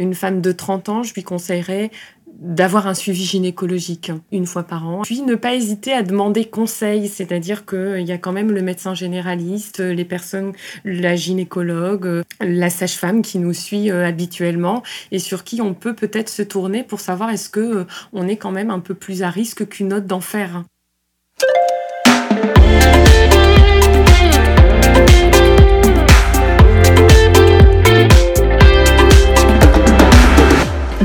une femme de 30 ans, je lui conseillerais d'avoir un suivi gynécologique une fois par an. Puis ne pas hésiter à demander conseil, c'est-à-dire qu'il y a quand même le médecin généraliste, les personnes, la gynécologue, la sage-femme qui nous suit euh, habituellement et sur qui on peut peut-être se tourner pour savoir est-ce que euh, on est quand même un peu plus à risque qu'une autre d'en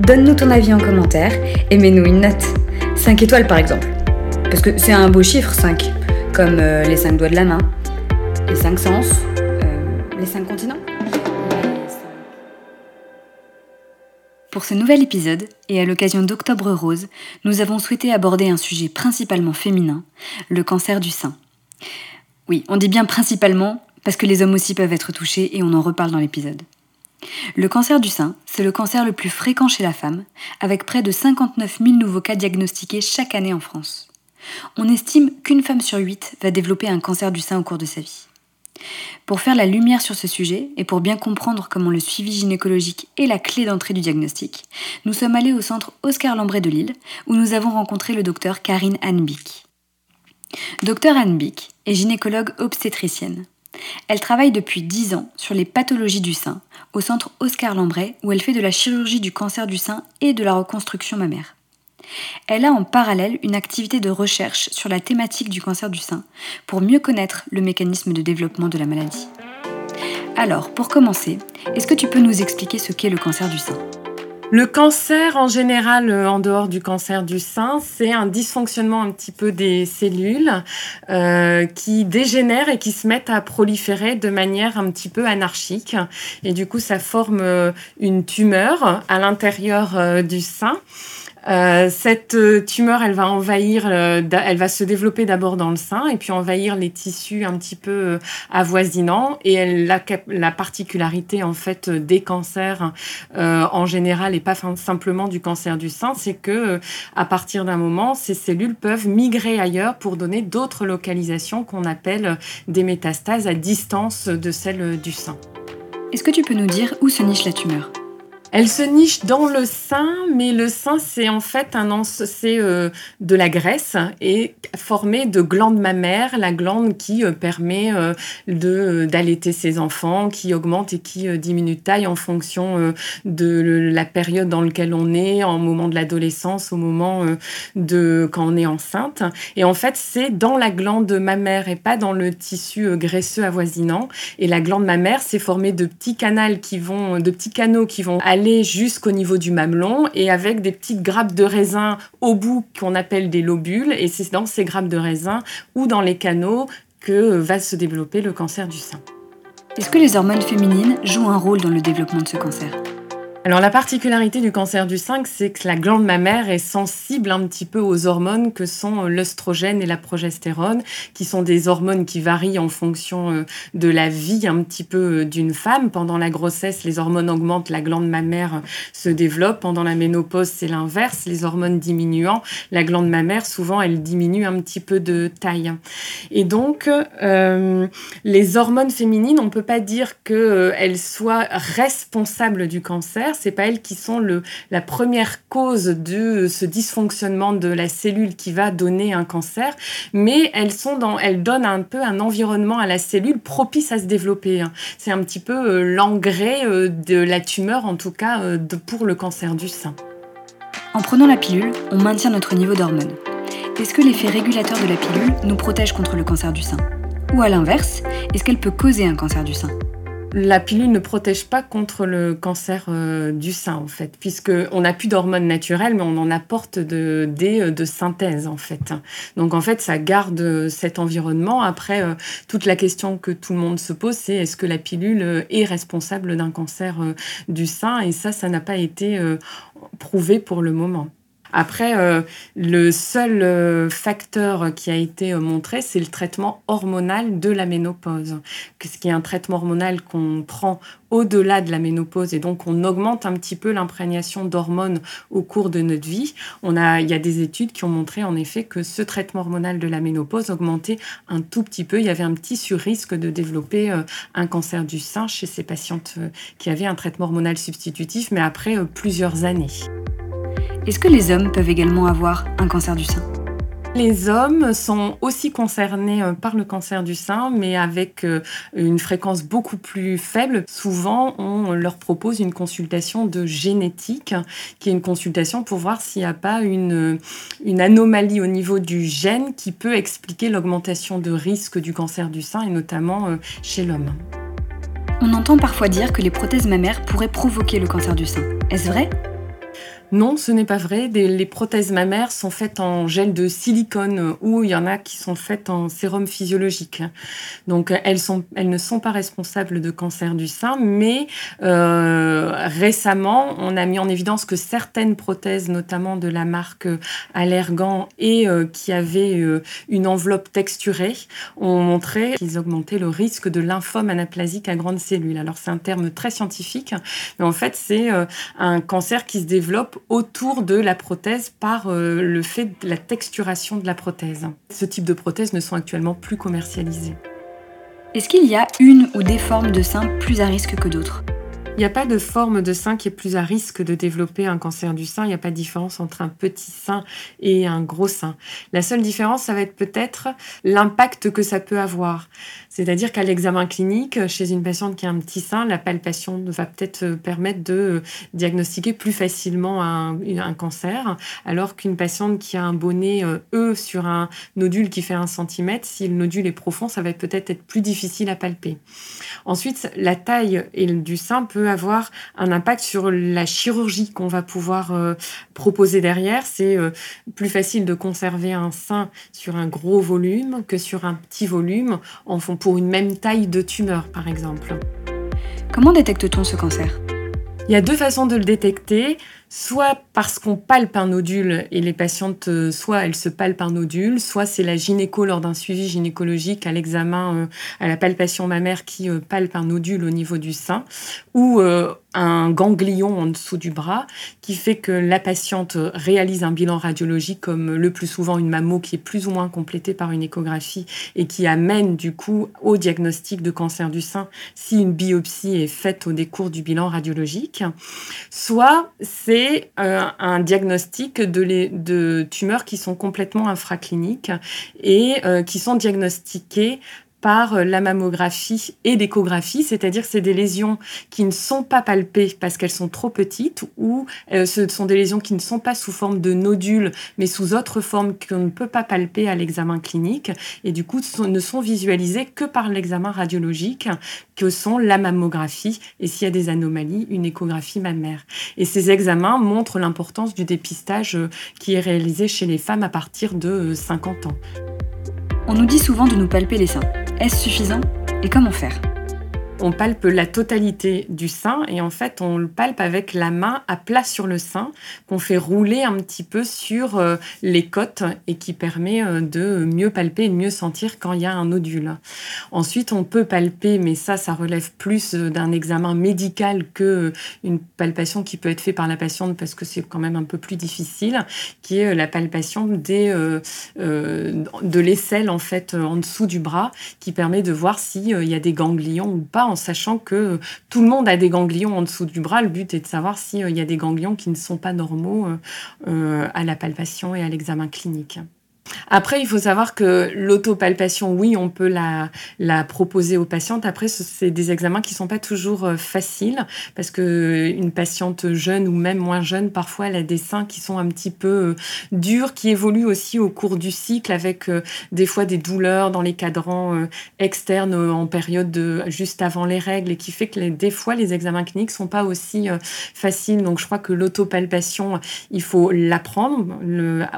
Donne-nous ton avis en commentaire et mets-nous une note. 5 étoiles par exemple. Parce que c'est un beau chiffre 5, comme euh, les 5 doigts de la main, les 5 sens, euh, les 5 continents. Pour ce nouvel épisode, et à l'occasion d'Octobre Rose, nous avons souhaité aborder un sujet principalement féminin, le cancer du sein. Oui, on dit bien principalement, parce que les hommes aussi peuvent être touchés et on en reparle dans l'épisode. Le cancer du sein, c'est le cancer le plus fréquent chez la femme, avec près de 59 000 nouveaux cas diagnostiqués chaque année en France. On estime qu'une femme sur huit va développer un cancer du sein au cours de sa vie. Pour faire la lumière sur ce sujet et pour bien comprendre comment le suivi gynécologique est la clé d'entrée du diagnostic, nous sommes allés au centre Oscar Lambret de Lille où nous avons rencontré le docteur Karine Anbick. Docteur Anbick est gynécologue obstétricienne. Elle travaille depuis 10 ans sur les pathologies du sein au centre Oscar Lambret où elle fait de la chirurgie du cancer du sein et de la reconstruction mammaire. Elle a en parallèle une activité de recherche sur la thématique du cancer du sein pour mieux connaître le mécanisme de développement de la maladie. Alors, pour commencer, est-ce que tu peux nous expliquer ce qu'est le cancer du sein? Le cancer, en général, euh, en dehors du cancer du sein, c'est un dysfonctionnement un petit peu des cellules euh, qui dégénèrent et qui se mettent à proliférer de manière un petit peu anarchique. Et du coup, ça forme euh, une tumeur à l'intérieur du sein. Euh, cette euh, tumeur, elle va envahir, euh, elle va se développer d'abord dans le sein et puis envahir les tissus un petit peu avoisinants. Et la particularité en fait des cancers en général et pas simplement du cancer du sein, c'est que à partir d'un moment, ces cellules peuvent migrer ailleurs pour donner d'autres localisations qu'on appelle des métastases à distance de celles du sein. Est-ce que tu peux nous dire où se niche la tumeur? Elle se niche dans le sein, mais le sein, c'est en fait un c'est euh, de la graisse et formé de glandes mammaires, la glande qui euh, permet euh, de d'allaiter ses enfants, qui augmente et qui diminue de taille en fonction de la période dans laquelle on est, en moment de l'adolescence, au moment de quand on est enceinte. Et en fait, c'est dans la glande mammaire et pas dans le tissu graisseux avoisinant. Et la glande mammaire, c'est formé de petits canaux qui vont, de petits canaux qui vont aller jusqu'au niveau du mamelon et avec des petites grappes de raisin au bout qu'on appelle des lobules. Et c'est dans ces grappes de raisin ou dans les canaux que va se développer le cancer du sein. Est-ce que les hormones féminines jouent un rôle dans le développement de ce cancer? Alors la particularité du cancer du sein, c'est que la glande mammaire est sensible un petit peu aux hormones que sont euh, l'œstrogène et la progestérone, qui sont des hormones qui varient en fonction euh, de la vie un petit peu euh, d'une femme. Pendant la grossesse, les hormones augmentent, la glande mammaire se développe. Pendant la ménopause, c'est l'inverse, les hormones diminuant, la glande mammaire, souvent, elle diminue un petit peu de taille. Et donc, les hormones féminines, on peut pas dire qu'elles soient responsables du cancer c'est pas elles qui sont le, la première cause de ce dysfonctionnement de la cellule qui va donner un cancer, mais elles sont dans, elles donnent un peu un environnement à la cellule propice à se développer. Hein. C'est un petit peu euh, l'engrais euh, de la tumeur, en tout cas euh, pour le cancer du sein. En prenant la pilule, on maintient notre niveau d'hormones. Est-ce que l'effet régulateur de la pilule nous protège contre le cancer du sein? Ou à l'inverse, est-ce qu'elle peut causer un cancer du sein? La pilule ne protège pas contre le cancer euh, du sein, en fait, puisqu'on n'a plus d'hormones naturelles, mais on en apporte de, des euh, de synthèse, en fait. Donc, en fait, ça garde cet environnement. Après, euh, toute la question que tout le monde se pose, c'est est-ce que la pilule est responsable d'un cancer du sein? Et ça, ça n'a pas été prouvé pour le moment. Après, euh, le seul euh, facteur qui a été euh, montré, c'est le traitement hormonal de la ménopause, ce qui est un traitement hormonal qu'on prend au-delà de la ménopause et donc on augmente un petit peu l'imprégnation d'hormones au cours de notre vie. Il y a des études qui ont montré en effet que ce traitement hormonal de la ménopause augmentait un tout petit peu. Il y avait un petit sur-risque de développer un cancer du sein chez ces patientes qui avaient un traitement hormonal substitutif, mais après plusieurs années. Est-ce que les hommes peuvent également avoir un cancer du sein? Les hommes sont aussi concernés euh, par le cancer du sein, mais avec euh, une fréquence beaucoup plus faible. Souvent, on leur propose une consultation de génétique, qui est une consultation pour voir s'il n'y a pas une, anomalie au niveau du gène qui peut expliquer l'augmentation de risque du cancer du sein, et notamment euh, chez l'homme. On entend parfois dire que les prothèses mammaires pourraient provoquer le cancer du sein. Est-ce vrai? Non, ce n'est pas vrai. les prothèses mammaires sont faites en gel de silicone ou il y en a qui sont faites en sérum physiologique. Donc elles, sont, elles ne sont pas responsables de cancer du sein, mais euh, récemment, on a mis en évidence que certaines prothèses, notamment de la marque Allergan et euh, qui avaient euh, une enveloppe texturée, ont montré qu'ils augmentaient le risque de lymphome anaplasique à grandes cellules. Alors c'est un terme très scientifique, mais en fait c'est un cancer qui se développe autour de la prothèse par euh, le fait de la texturation de la prothèse. Ce type de prothèses ne sont actuellement plus commercialisées. Est-ce qu'il y a une ou des formes de sein plus à risque que d'autres? Il n'y a pas de forme de sein qui est plus à risque de développer un cancer du sein. Il n'y a pas de différence entre un petit sein et un gros sein. La seule différence, ça va être peut-être l'impact que ça peut avoir. C'est-à-dire qu'à l'examen clinique, chez une patiente qui a un petit sein, la palpation va peut-être permettre de diagnostiquer plus facilement un, cancer, alors qu'une patiente qui a un bonnet E sur un nodule qui fait un centimètre, si le nodule est profond, ça va peut-être être plus difficile à palper. Ensuite, la taille du sein peut avoir un impact sur la chirurgie qu'on va pouvoir euh, proposer derrière. C'est euh, plus facile de conserver un sein sur un gros volume que sur un petit volume en font pour une même taille de tumeur, par exemple. Comment détecte-t-on ce cancer? Il y a deux façons de le détecter soit parce qu'on palpe un nodule et les patientes, euh, soit elles se palpent un nodule, soit c'est la gynéco lors d'un suivi gynécologique à l'examen, euh, à la palpation mammaire qui euh, palpe un nodule au niveau du sein, ou un ganglion en dessous du bras qui fait que la patiente réalise un bilan radiologique comme le plus souvent une mammo qui est plus ou moins complétée par une échographie et qui amène du coup au diagnostic de cancer du sein si une biopsie est faite au décours du bilan radiologique. Soit c'est euh, un diagnostic de, de, tumeurs qui sont complètement infracliniques et euh, qui sont diagnostiquées par euh, la mammographie et l'échographie, c'est-à-dire c'est des lésions qui ne sont pas palpées parce qu'elles sont trop petites ou euh, ce sont des lésions qui ne sont pas sous forme de nodules mais sous autre forme qu'on ne peut pas palper à l'examen clinique et du coup ne sont visualisées que par l'examen radiologique que sont la mammographie et s'il y a des anomalies, une échographie mammaire. Et ces examens montrent l'importance du dépistage euh, qui est réalisé chez les femmes à partir de 50 ans. On nous dit souvent de nous palper les seins. Est-ce suffisant? Et comment faire? On palpe la totalité du sein et en fait on le palpe avec la main à plat sur le sein qu'on fait rouler un petit peu sur euh, les côtes et qui permet euh, de mieux palper et mieux sentir quand il y a un nodule. Ensuite on peut palper mais ça ça relève plus euh, d'un examen médical que une palpation qui peut être faite par la patiente parce que c'est quand même un peu plus difficile qui est la palpation de l'aisselle en fait en dessous du bras qui permet de voir s'il y a des ganglions ou pas en sachant que tout le monde a des ganglions en dessous du bras. Le but est de savoir s'il y a des ganglions qui ne sont pas normaux euh, euh, à la palpation et à l'examen clinique. Après, il faut savoir que l'autopalpation, oui, on peut la, proposer aux patientes. Après, c'est des examens qui sont pas toujours euh, faciles parce que une patiente jeune ou même moins jeune, parfois, elle a des seins qui sont un petit peu euh, durs, qui évoluent aussi au cours du cycle avec euh, des fois des douleurs dans les cadrans externes en période de, juste avant les règles et qui fait que des fois, les examens cliniques sont pas aussi faciles. Donc, je crois que l'autopalpation, il faut l'apprendre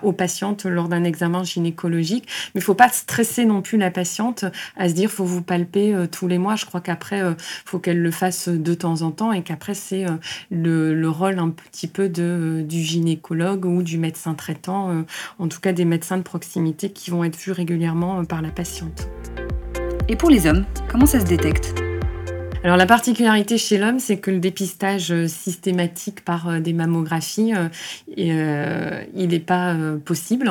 aux patientes lors d'un examen gynécologique. Mais il faut pas stresser non plus la patiente à se dire faut vous palper euh, tous les mois. Je crois qu'après, il euh, faut qu'elle le fasse de temps en temps et qu'après, c'est euh, le, rôle un petit peu de, du gynécologue ou du médecin traitant, en tout cas des médecins de proximité qui vont être vus régulièrement par la patiente. Et pour les hommes, comment ça se détecte? Alors la particularité chez l'homme, c'est que le dépistage euh, systématique par euh, des mammographies, euh, il n'est pas possible.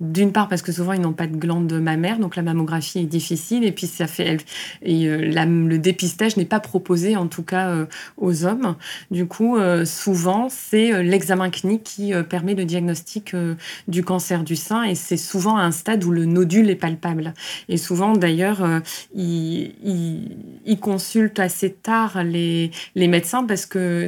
D'une part parce que souvent ils n'ont pas de glande mammaire, donc la mammographie est difficile, et puis ça fait le dépistage n'est pas proposé en tout cas aux hommes. Du coup, souvent c'est l'examen clinique qui permet le diagnostic du cancer du sein, et c'est souvent à un stade où le nodule est palpable. Et souvent d'ailleurs, ils il, il consultent assez tard les, les médecins parce que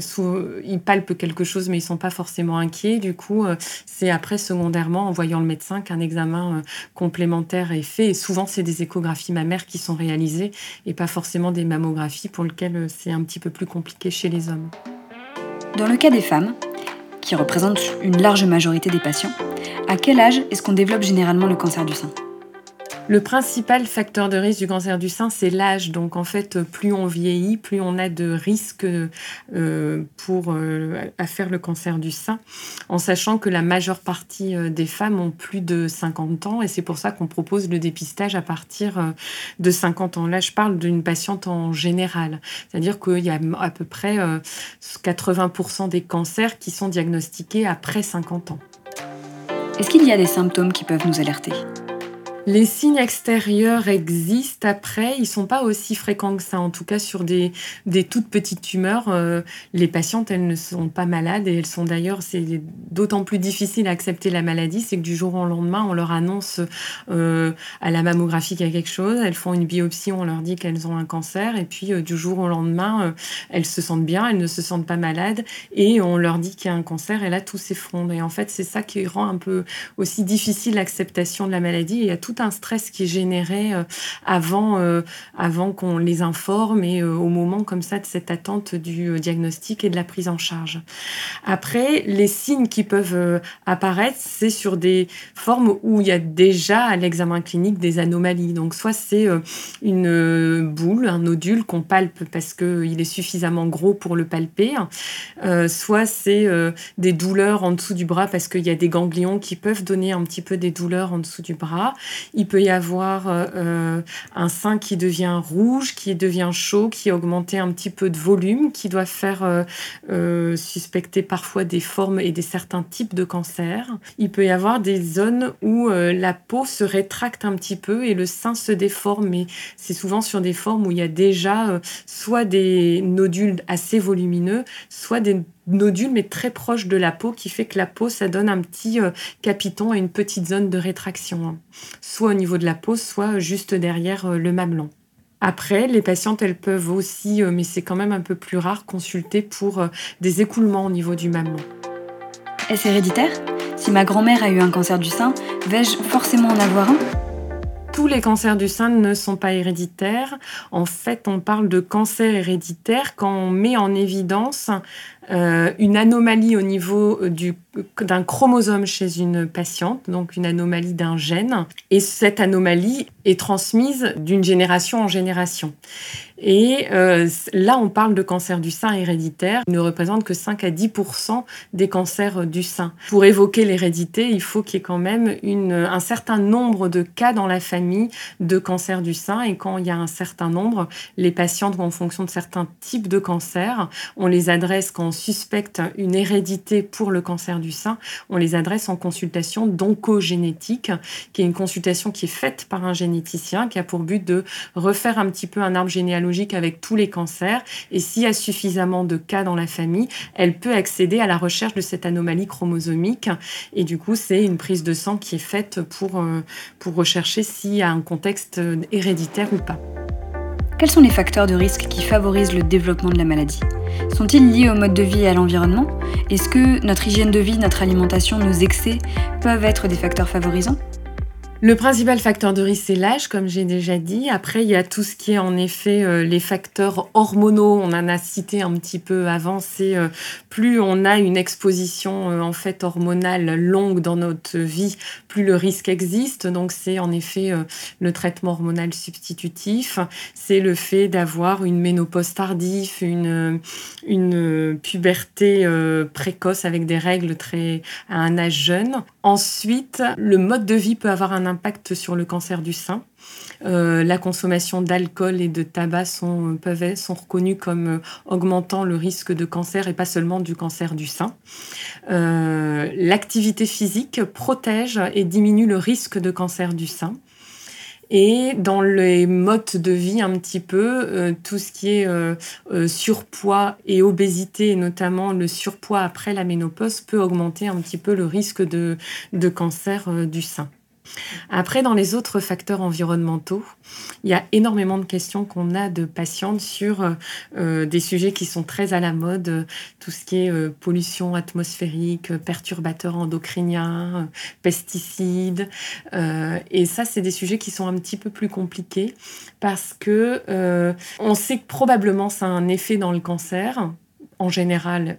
ils palpent quelque chose mais ils sont pas forcément inquiets. Du coup, euh, c'est après secondairement en voyant le médecin qu'un examen euh, complémentaire est fait. Et souvent, c'est des échographies mammaires qui sont réalisées et pas forcément des mammographies pour lesquelles euh, c'est un petit peu plus compliqué chez les hommes. Dans le cas des femmes, qui représentent une large majorité des patients, à quel âge est-ce qu'on développe généralement le cancer du sein? Le principal facteur de risque du cancer du sein, c'est l'âge. Donc en fait, plus on vieillit, plus on a de risques euh, pour euh, faire le cancer du sein, en sachant que la majeure partie euh, des femmes ont plus de 50 ans et c'est pour ça qu'on propose le dépistage à partir de 50 ans. Là, je parle d'une patiente en général, c'est-à-dire qu'il y a à peu près 80% des cancers qui sont diagnostiqués après 50 ans. Est-ce qu'il y a des symptômes qui peuvent nous alerter? Les signes extérieurs existent après, ils sont pas aussi fréquents que ça. En tout cas, sur des, des toutes petites tumeurs, euh, les patientes, elles ne sont pas malades et elles sont d'ailleurs, c'est d'autant plus difficile à accepter la maladie, c'est que du jour au lendemain, on leur annonce euh, à la mammographie qu'il y a quelque chose, elles font une biopsie, on leur dit qu'elles ont un cancer et puis euh, du jour au lendemain, elles se sentent bien, elles ne se sentent pas malades et on leur dit qu'il y a un cancer et là, tout s'effondre. Et en fait, c'est ça qui rend un peu aussi difficile l'acceptation de la maladie. y a tout un stress qui est généré euh, avant, euh, avant qu'on les informe et euh, au moment comme ça de cette attente du diagnostic et de la prise en charge. Après, les signes qui peuvent apparaître, c'est sur des formes où il y a déjà à l'examen clinique des anomalies. Donc soit c'est une boule, un nodule qu'on palpe parce qu'il est suffisamment gros pour le palper, soit c'est des douleurs en dessous du bras parce qu'il y a des ganglions qui peuvent donner un petit peu des douleurs en dessous du bras. Il peut y avoir euh, euh, un sein qui devient rouge, qui devient chaud, qui a augmenté un petit peu de volume, qui doit faire euh, suspecter parfois des formes et des certains types de cancers. Il peut y avoir des zones où la peau se rétracte un petit peu et le sein se déforme, mais c'est souvent sur des formes où il y a déjà soit des nodules assez volumineux, soit des nodule, mais très proche de la peau, qui fait que la peau, ça donne un petit euh, capiton à une petite zone de rétraction, hein. soit au niveau de la peau, soit juste derrière euh, le mamelon. Après, les patientes, elles peuvent aussi, euh, mais c'est quand même un peu plus rare, consulter pour des écoulements au niveau du mamelon. Est-ce héréditaire? Si ma grand-mère a eu un cancer du sein, vais-je forcément en avoir un? Tous les cancers du sein ne sont pas héréditaires. En fait, on parle de cancer héréditaire quand on met en évidence euh, une anomalie au niveau d'un chromosome chez une patiente, donc une anomalie d'un gène. Et cette anomalie est transmise d'une génération en génération. Et euh, là, on parle de cancer du sein héréditaire. Il ne représente que 5 à 10% des cancers du sein. Pour évoquer l'hérédité, il faut qu'il y ait quand même un certain nombre de cas dans la famille de cancer du sein. Et quand il y a un certain nombre, les patientes, en fonction de certains types de cancers, on les adresse quand suspecte une hérédité pour le du sein, on les adresse en consultation d'oncogénétique, qui est une consultation qui est faite par un généticien, qui a pour but de refaire un petit peu un arbre généalogique avec tous les cancers. Et s'il y a suffisamment de cas dans la famille, elle peut accéder à la recherche de cette anomalie chromosomique. Et du coup, c'est une prise de sang qui est faite pour, euh, pour rechercher s'il y a un contexte héréditaire ou pas. Quels sont les facteurs de risque qui favorisent le développement de la maladie? Sont-ils liés au mode de vie et à l'environnement? Est-ce que notre hygiène de vie, notre alimentation, nos excès peuvent être des facteurs favorisants? Le principal facteur de risque, c'est l'âge, comme j'ai déjà dit. Après, il y a tout ce qui est en effet euh, les facteurs hormonaux. On en a cité un petit peu avant. C'est euh, plus on a une exposition euh, en fait hormonale longue dans notre vie, plus le risque existe. Donc, c'est en effet le traitement hormonal substitutif. C'est le fait d'avoir une ménopause tardive, une, une puberté précoce avec des règles très à un âge jeune. Ensuite, le mode de vie peut avoir un impact sur le cancer du sein. Euh, la consommation d'alcool et de tabac sont, peuvent, sont reconnus comme euh, augmentant le risque de cancer et pas seulement du cancer du sein. Euh, l'activité physique protège et diminue le risque de cancer du sein. Et dans les modes de vie un petit peu, tout ce qui est surpoids et obésité, et notamment le surpoids après la ménopause, peut augmenter un petit peu le risque de, de cancer du sein. Après, dans les autres facteurs environnementaux, il y a énormément de questions qu'on a de patientes sur euh, euh, des sujets qui sont très à la mode, tout ce qui est euh, pollution atmosphérique, perturbateurs endocriniens, pesticides. et ça, c'est des sujets qui sont un petit peu plus compliqués parce que on sait que probablement ça a un effet dans le cancer en général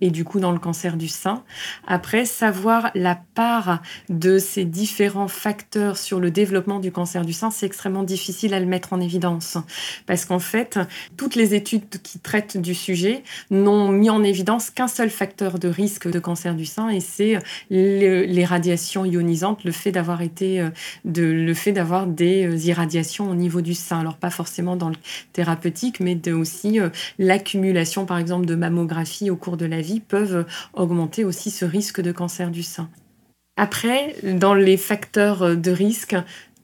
et du coup dans le cancer du sein. Après, savoir la part de ces différents facteurs sur le développement du cancer du sein, c'est extrêmement difficile à le mettre en évidence. Parce qu'en fait, toutes les études qui traitent du sujet n'ont mis en évidence qu'un seul facteur de risque de cancer du sein, et c'est les radiations ionisantes, le fait d'avoir été, euh, de, le fait d'avoir des euh, irradiations au niveau du sein. Alors pas forcément dans le thérapeutique, mais aussi euh, l'accumulation, par exemple, de mammographie au cours de la peuvent augmenter aussi ce risque de cancer du sein. Après, dans les facteurs de risque,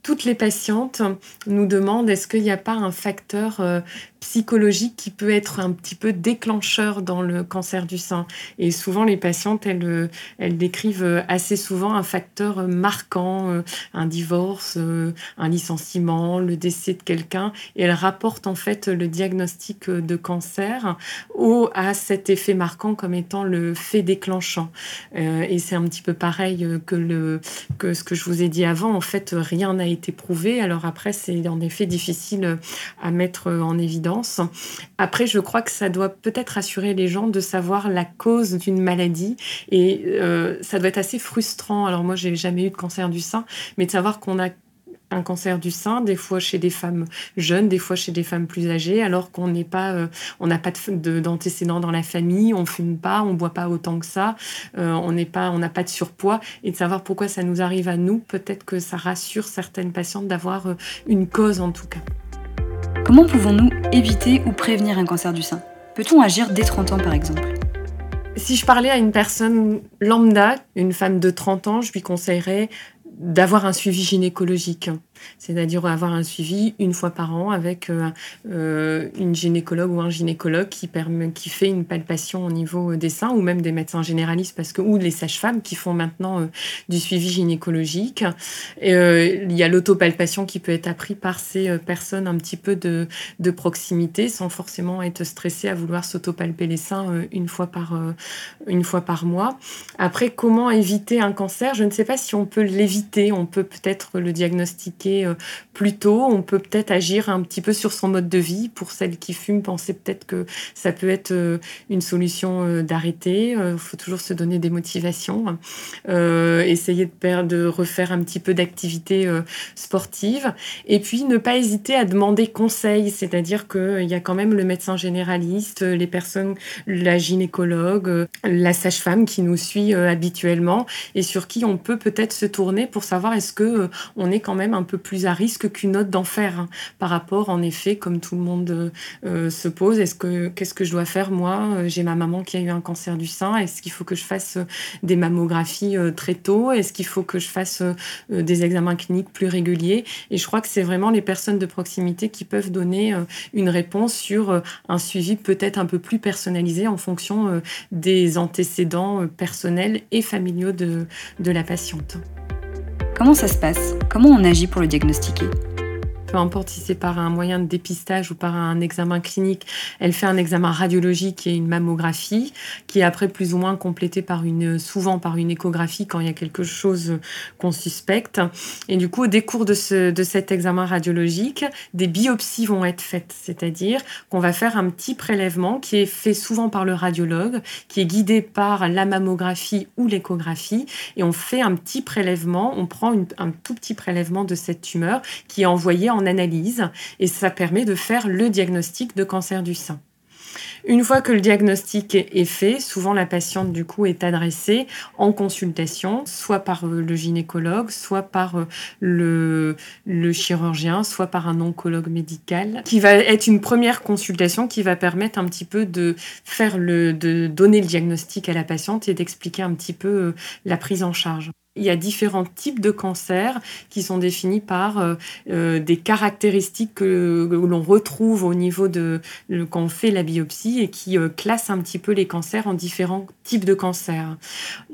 toutes les patientes nous demandent est-ce qu'il n'y a pas un facteur euh, psychologique qui peut être un petit peu déclencheur dans le cancer du sein? Et souvent, les patientes, elles, euh, elles décrivent euh, assez souvent un facteur marquant, un divorce, un licenciement, le décès de quelqu'un. Et elles rapportent en fait le diagnostic de cancer au, à cet effet marquant comme étant le fait déclenchant. et c'est un petit peu pareil que, le, que ce que je vous ai dit avant. En fait, rien n'a été prouvé. Alors après, c'est en effet difficile à mettre en évidence après, je crois que ça doit peut-être rassurer les gens de savoir la cause d'une maladie et euh, ça doit être assez frustrant. Alors moi, j'ai jamais eu de cancer du sein, mais de savoir qu'on a un cancer du sein, des fois chez des femmes jeunes, des fois chez des femmes plus âgées, alors qu'on n'est pas, euh, on n'a pas d'antécédents dans la famille, on fume pas, on boit pas autant que ça, euh, on n'est pas, on n'a pas de surpoids, et de savoir pourquoi ça nous arrive à nous, peut-être que ça rassure certaines patientes d'avoir une cause en tout cas. Comment pouvons-nous éviter ou prévenir un cancer du sein? Peut-on agir dès 30 ans par exemple? Si je parlais à une personne lambda, une femme de 30 ans, je lui conseillerais d'avoir un suivi gynécologique c'est-à-dire avoir un suivi une fois par an avec euh, euh, une gynécologue ou un gynécologue qui, permet, qui fait une palpation au niveau des seins, ou même des médecins généralistes, parce que, ou les sages-femmes qui font maintenant euh, du suivi gynécologique. il y a l'autopalpation qui peut être appris par ces personnes un petit peu de, de proximité, sans forcément être stressé à vouloir s'autopalper les seins une, fois par, une fois par mois. Après, comment éviter un cancer? Je ne sais pas si on peut l'éviter, on peut peut-être le diagnostiquer euh, plus tôt, on peut peut-être agir un petit peu sur son mode de vie. Pour celles qui fument, pensez peut-être que ça peut être euh, une solution euh, d'arrêter. Il faut toujours se donner des motivations. essayer de, de refaire un petit peu d'activité sportive. Et puis, ne pas hésiter à demander conseil, c'est-à-dire qu'il y a quand même le médecin généraliste, les personnes, la gynécologue, la sage-femme qui nous suit habituellement et sur qui on peut peut-être se tourner pour savoir est-ce que on est quand même un peu plus à risque qu'une autre d'en faire hein, par rapport, en effet, comme tout le monde euh, se pose, est-ce que qu'est-ce que je dois faire moi? J'ai ma maman qui a eu un cancer du sein. Est-ce qu'il faut que je fasse des mammographies très tôt? Est-ce qu'il faut que je fasse des examens cliniques plus réguliers? Et je crois que c'est vraiment les personnes de proximité qui peuvent donner une réponse sur un suivi peut-être un peu plus personnalisé en fonction des antécédents personnels et familiaux de, de la patiente. Comment ça se passe? Comment on agit pour le diagnostiquer? Peu importe si c'est par un moyen de dépistage ou par un examen clinique, elle fait un examen radiologique et une mammographie, qui est après plus ou moins complété par une, souvent par une échographie quand il y a quelque chose qu'on suspecte. Et du coup, au décours de, ce, de cet examen radiologique, des biopsies vont être faites, c'est-à-dire qu'on va faire un petit prélèvement qui est fait souvent par le radiologue, qui est guidé par la mammographie ou l'échographie, et on fait un petit prélèvement, on prend un tout petit prélèvement de cette tumeur qui est envoyé en analyse et ça permet de faire le diagnostic de cancer du sein. Une fois que le diagnostic est fait, souvent la patiente du coup est adressée en consultation, soit par euh, le gynécologue, soit par euh, le, le chirurgien, soit par un oncologue médical, qui va être une première consultation qui va permettre un petit peu de faire le, de donner le diagnostic à la patiente et d'expliquer un petit peu euh, la prise en charge. Il y a différents types de cancers qui sont définis par euh, euh, des caractéristiques que, l'on retrouve au niveau de quand on fait la biopsie et qui euh, classent un petit peu les cancers en différents types de cancers.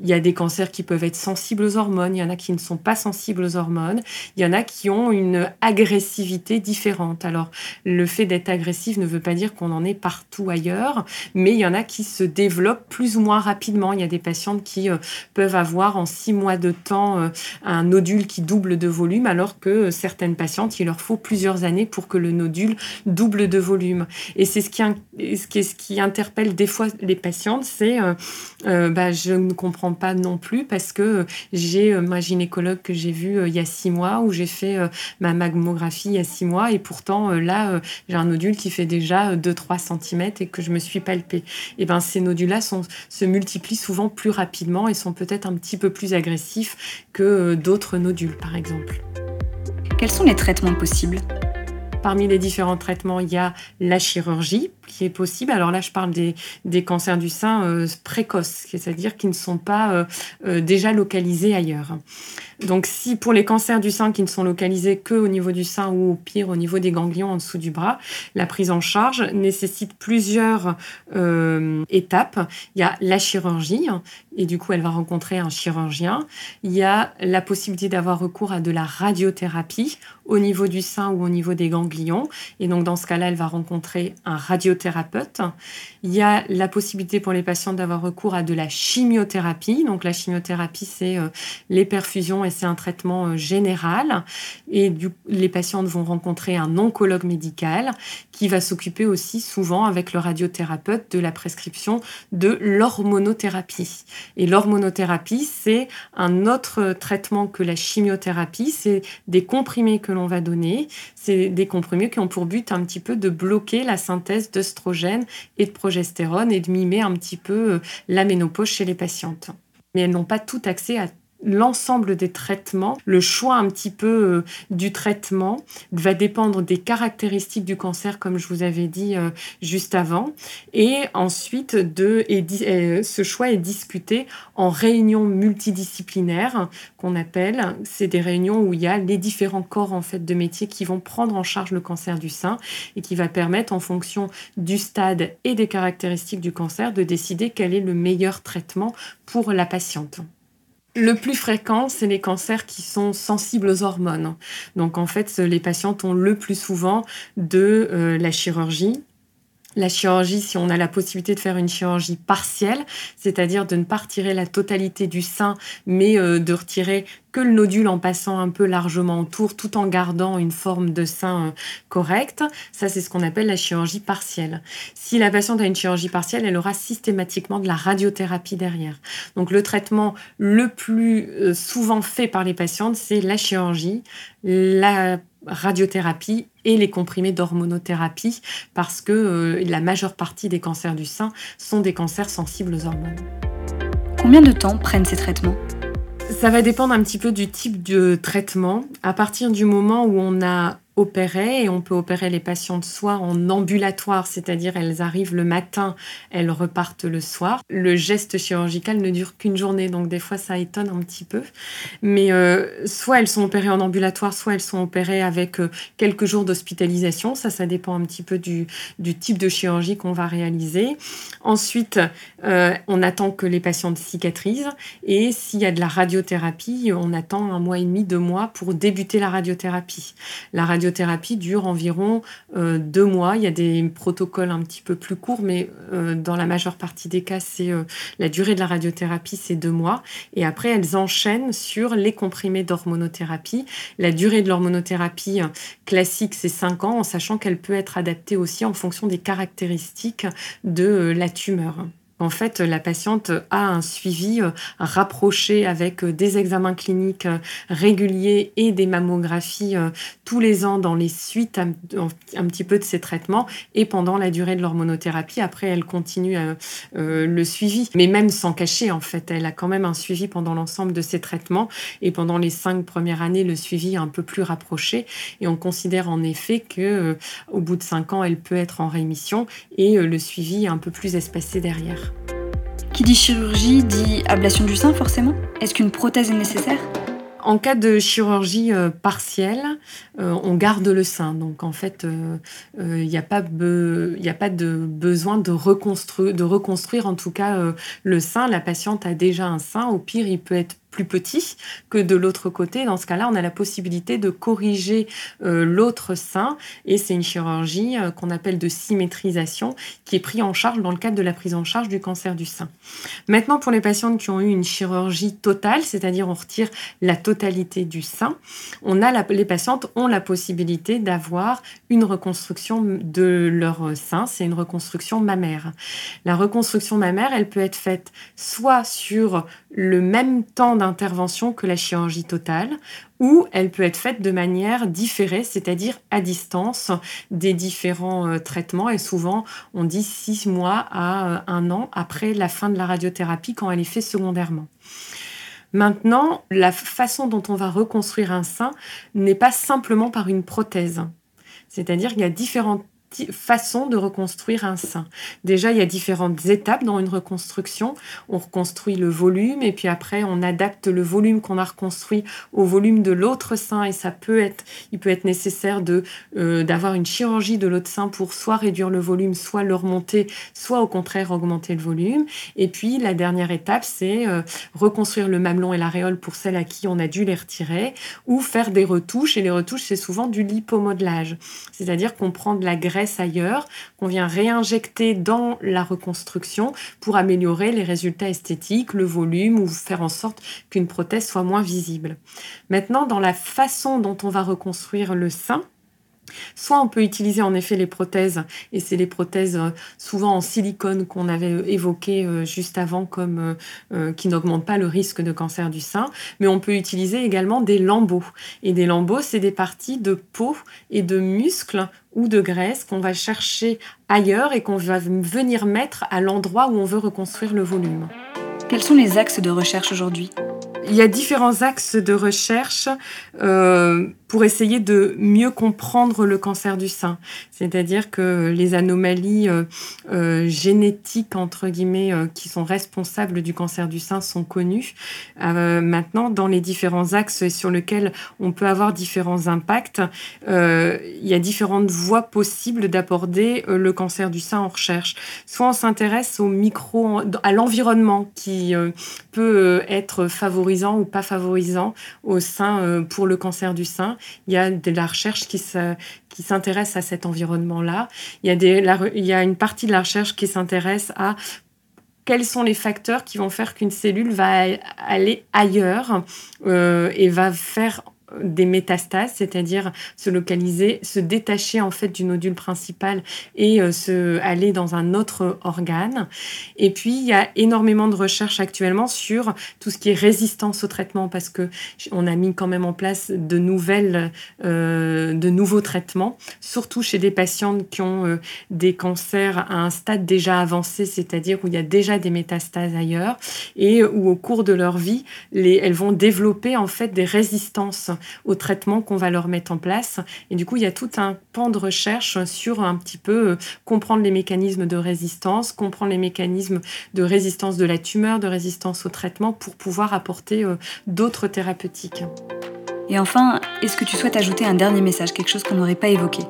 Il y a des cancers qui peuvent être sensibles aux hormones, il y en a qui ne sont pas sensibles aux hormones, il y en a qui ont une agressivité différente. Alors le fait d'être agressif ne veut pas dire qu'on en est partout ailleurs, mais il y en a qui se développent plus ou moins rapidement. Il y a des patientes qui peuvent avoir en six mois de temps euh, un nodule qui double de volume, alors que certaines patientes, il leur faut plusieurs années pour que le nodule double de volume. Et c'est ce qui, ce qui, ce qui interpelle des fois les patientes, c'est euh, euh, bah, je ne comprends pas non plus parce que j'ai ma gynécologue que j'ai vue il y a six mois, où j'ai fait ma mammographie il y a six mois, et pourtant là, j'ai un nodule qui fait déjà 2-3 cm et que je me suis palpé. Et ben ces nodules-là se multiplient souvent plus rapidement et sont peut-être un petit peu plus agressifs que euh, d'autres nodules, par exemple. Quels sont les traitements possibles? Parmi les différents traitements, il y a la chirurgie qui est possible. Alors là, je parle des, des cancers du sein euh, précoces, c'est-à-dire qui ne sont pas euh, déjà localisés ailleurs. Donc si pour les cancers du sein qui ne sont localisés que au niveau du sein ou au pire au niveau des ganglions en dessous du bras, la prise en charge nécessite plusieurs euh, étapes. Il y a la chirurgie et du coup elle va rencontrer un chirurgien. Il y a la possibilité d'avoir recours à de la radiothérapie au niveau du sein ou au niveau des ganglions et donc dans ce cas-là elle va rencontrer un radiothérapeute. Il y a la possibilité pour les patients d'avoir recours à de la chimiothérapie. Donc la chimiothérapie c'est euh, les perfusions c'est un traitement euh, général. Et les patientes vont rencontrer un oncologue médical qui va s'occuper aussi souvent avec le radiothérapeute de la prescription de l'hormonothérapie. Et l'hormonothérapie, c'est un autre traitement que la chimiothérapie. C'est des comprimés que l'on va donner. C'est des comprimés qui ont pour but un petit peu de bloquer la synthèse d'œstrogène et de progestérone et de mimer un petit peu euh, la ménopause chez les patientes. Mais elles n'ont pas tout accès à l'ensemble des traitements, le choix un petit peu euh, du traitement va dépendre des caractéristiques du cancer, comme je vous avais dit euh, juste avant. Et ensuite, de, et, euh, ce choix est discuté en réunion multidisciplinaire qu'on appelle. C'est des réunions où il y a les différents corps en fait de métiers qui vont prendre en charge le cancer du sein et qui va permettre, en fonction du stade et des caractéristiques du cancer, de décider quel est le meilleur traitement pour la patiente. Le plus fréquent, c'est les cancers qui sont sensibles aux hormones. Donc en fait, les patientes ont le plus souvent de euh, la chirurgie, la chirurgie, si on a la possibilité de faire une chirurgie partielle, c'est-à-dire de ne pas retirer la totalité du sein, mais euh, de retirer que le nodule en passant un peu largement autour, tout en gardant une forme de sein euh, correcte, ça c'est ce qu'on appelle la chirurgie partielle. Si la patiente a une chirurgie partielle, elle aura systématiquement de la radiothérapie derrière. Donc le traitement le plus euh, souvent fait par les patientes, c'est la chirurgie, la radiothérapie et les comprimés d'hormonothérapie parce que euh, la majeure partie des cancers du sein sont des cancers sensibles aux hormones. Combien de temps prennent ces traitements? Ça va dépendre un petit peu du type de traitement. À partir du moment où on a opérer et on peut opérer les patientes soit en ambulatoire, c'est-à-dire elles arrivent le matin, elles repartent le soir. Le geste chirurgical ne dure qu'une journée, donc des fois ça étonne un petit peu. Mais euh, soit elles sont opérées en ambulatoire, soit elles sont opérées avec euh, quelques jours d'hospitalisation. Ça, ça dépend un petit peu du, type de chirurgie qu'on va réaliser. Ensuite, euh, on attend que les patientes cicatrisent et s'il y a de la radiothérapie, on attend un mois et demi, deux mois pour débuter la radiothérapie. La radiothérapie radiothérapie dure environ euh, deux mois. Il y a des protocoles un petit peu plus courts, mais euh, dans la majeure partie des cas, c'est euh, la durée de la radiothérapie, c'est deux mois. Et après, elles enchaînent sur les comprimés d'hormonothérapie. La durée de l'hormonothérapie classique, c'est cinq ans, en sachant qu'elle peut être adaptée aussi en fonction des caractéristiques de la tumeur. En fait, la patiente a un suivi euh, rapproché avec euh, des examens cliniques euh, réguliers et des mammographies tous les ans dans les suites un, petit peu de ses traitements et pendant la durée de l'hormonothérapie. Après, elle continue le suivi, mais même sans cacher, en fait, elle a quand même un suivi pendant l'ensemble de ses traitements et pendant les cinq premières années, le suivi est un peu plus rapproché et on considère en effet que au bout de cinq ans, elle peut être en rémission et le suivi est un peu plus espacé derrière. Qui dit chirurgie dit ablation du sein forcément Est-ce qu'une prothèse est nécessaire? En cas de chirurgie euh, partielle, euh, on garde le sein. Donc en fait, il euh, n'y a, pas a pas de besoin de reconstruire, de reconstruire en tout cas le sein. La patiente a déjà un sein. Au pire, il peut être plus petit que de l'autre côté. Dans ce cas-là, on a la possibilité de corriger euh, l'autre sein et c'est une chirurgie euh, qu'on appelle de symétrisation qui est prise en charge dans le cadre de la prise en charge du cancer du sein. Maintenant, pour les patientes qui ont eu une chirurgie totale, c'est-à-dire on retire la totalité du sein, on a les patientes ont la possibilité d'avoir une reconstruction de leur sein, c'est une reconstruction mammaire. La reconstruction mammaire, elle peut être faite soit sur le même temps d'intervention que la chirurgie totale, ou elle peut être faite de manière différée, c'est-à-dire à distance des différents euh, traitements. Et souvent, on dit six mois à euh, un an après la fin de la radiothérapie quand elle est faite secondairement. Maintenant, la façon dont on va reconstruire un sein n'est pas simplement par une prothèse. C'est-à-dire qu'il y a différentes façon de reconstruire un sein. Déjà, il y a différentes étapes dans une reconstruction. On reconstruit le volume et puis après, on adapte le volume qu'on a reconstruit au volume de l'autre sein et ça peut être, il peut être nécessaire de euh, d'avoir une chirurgie de l'autre sein pour soit réduire le volume, soit le remonter, soit au contraire augmenter le volume. Et puis, la dernière étape, c'est euh, reconstruire le mamelon et l'aréole pour celles à qui on a dû les retirer ou faire des retouches. Et les retouches, c'est souvent du lipomodelage. C'est-à-dire qu'on prend de la graisse ailleurs, qu'on vient réinjecter dans la reconstruction pour améliorer les résultats esthétiques, le volume ou faire en sorte qu'une prothèse soit moins visible. Maintenant, dans la façon dont on va reconstruire le sein, Soit on peut utiliser en effet les prothèses, et c'est les prothèses euh, souvent en silicone qu'on avait euh, évoquées euh, juste avant comme qui n'augmentent pas le risque de cancer du sein, mais on peut utiliser également des lambeaux. Et des lambeaux, c'est des parties de peau et de muscles ou de graisse qu'on va chercher ailleurs et qu'on va venir mettre à l'endroit où on veut reconstruire le volume. Quels sont les axes de recherche aujourd'hui? Il y a différents axes de recherche euh, pour essayer de mieux comprendre le cancer du sein. C'est-à-dire que les anomalies euh, euh, génétiques, entre guillemets, qui sont responsables du cancer du sein sont connues. maintenant, dans les différents axes sur lesquels on peut avoir différents impacts, il y a différentes voies possibles d'aborder le cancer du sein en recherche. Soit on s'intéresse au micro, à l'environnement qui peut être favorisé ou pas favorisant au sein euh, pour le cancer du sein. Il y a de la recherche qui qui s'intéresse à cet environnement-là. Il y a des, il y a une partie de la recherche qui s'intéresse à quels sont les facteurs qui vont faire qu'une cellule va aller ailleurs euh, et va faire des métastases, c'est-à-dire se localiser, se détacher en fait du nodule principal et euh, se aller dans un autre organe. Et puis il y a énormément de recherches actuellement sur tout ce qui est résistance au traitement parce que on a mis quand même en place de nouvelles, euh, de nouveaux traitements, surtout chez des patientes qui ont euh, des cancers à un stade déjà avancé, c'est-à-dire où il y a déjà des métastases ailleurs et où au cours de leur vie, les, elles vont développer en fait des résistances au traitement qu'on va leur mettre en place. Et du coup, il y a tout un pan de recherche sur un petit peu euh, comprendre les mécanismes de résistance, comprendre les mécanismes de résistance de la tumeur, de résistance au traitement pour pouvoir apporter euh, d'autres thérapeutiques. Et enfin, est-ce que tu souhaites ajouter un dernier message, quelque chose qu'on n'aurait pas évoqué?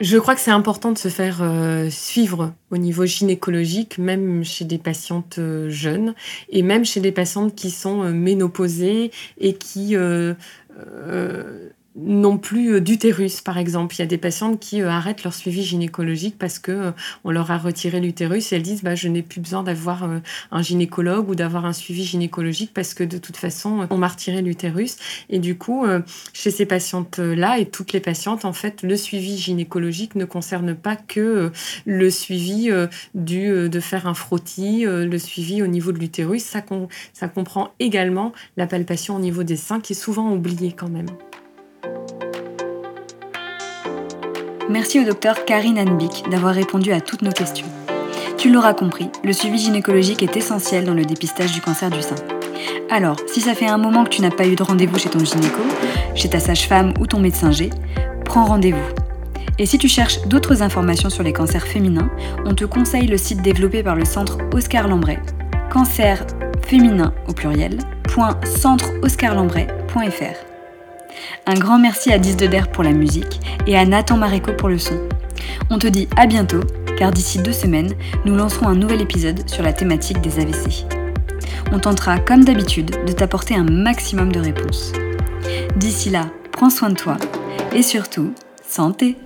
Je crois que c'est important de se faire euh, suivre au niveau gynécologique, même chez des patientes jeunes et même chez des patientes qui sont ménopausées et qui えっ? Non plus euh, d'utérus, par exemple. Il y a des patientes qui euh, arrêtent leur suivi gynécologique parce que on leur a retiré l'utérus et elles disent bah, je n'ai plus besoin d'avoir un gynécologue ou d'avoir un suivi gynécologique parce que de toute façon on m'a retiré l'utérus. Et du coup, chez ces patientes-là et toutes les patientes, en fait, le suivi gynécologique ne concerne pas que le suivi du, de faire un frottis, le suivi au niveau de l'utérus. Ça, ça comprend également la palpation au niveau des seins qui est souvent oubliée quand même. Merci au docteur Karine Anbic d'avoir répondu à toutes nos questions. Tu l'auras compris, le suivi gynécologique est essentiel dans le dépistage du cancer du sein. Alors, si ça fait un moment que tu n'as pas eu de rendez-vous chez ton gynéco, chez ta sage-femme ou ton médecin G, prends rendez-vous. Et si tu cherches d'autres informations sur les cancers féminins, on te conseille le site développé par le centre Oscar Lambray, cancer féminin au pluriel, .centreoscarlambray.fr. Un grand merci à 10 de Der pour la musique et à Nathan Maréco pour le son. On te dit à bientôt, car d'ici deux semaines, nous lancerons un nouvel épisode sur la thématique des AVC. On tentera, comme d'habitude, de t'apporter un maximum de réponses. D'ici là, prends soin de toi et surtout, santé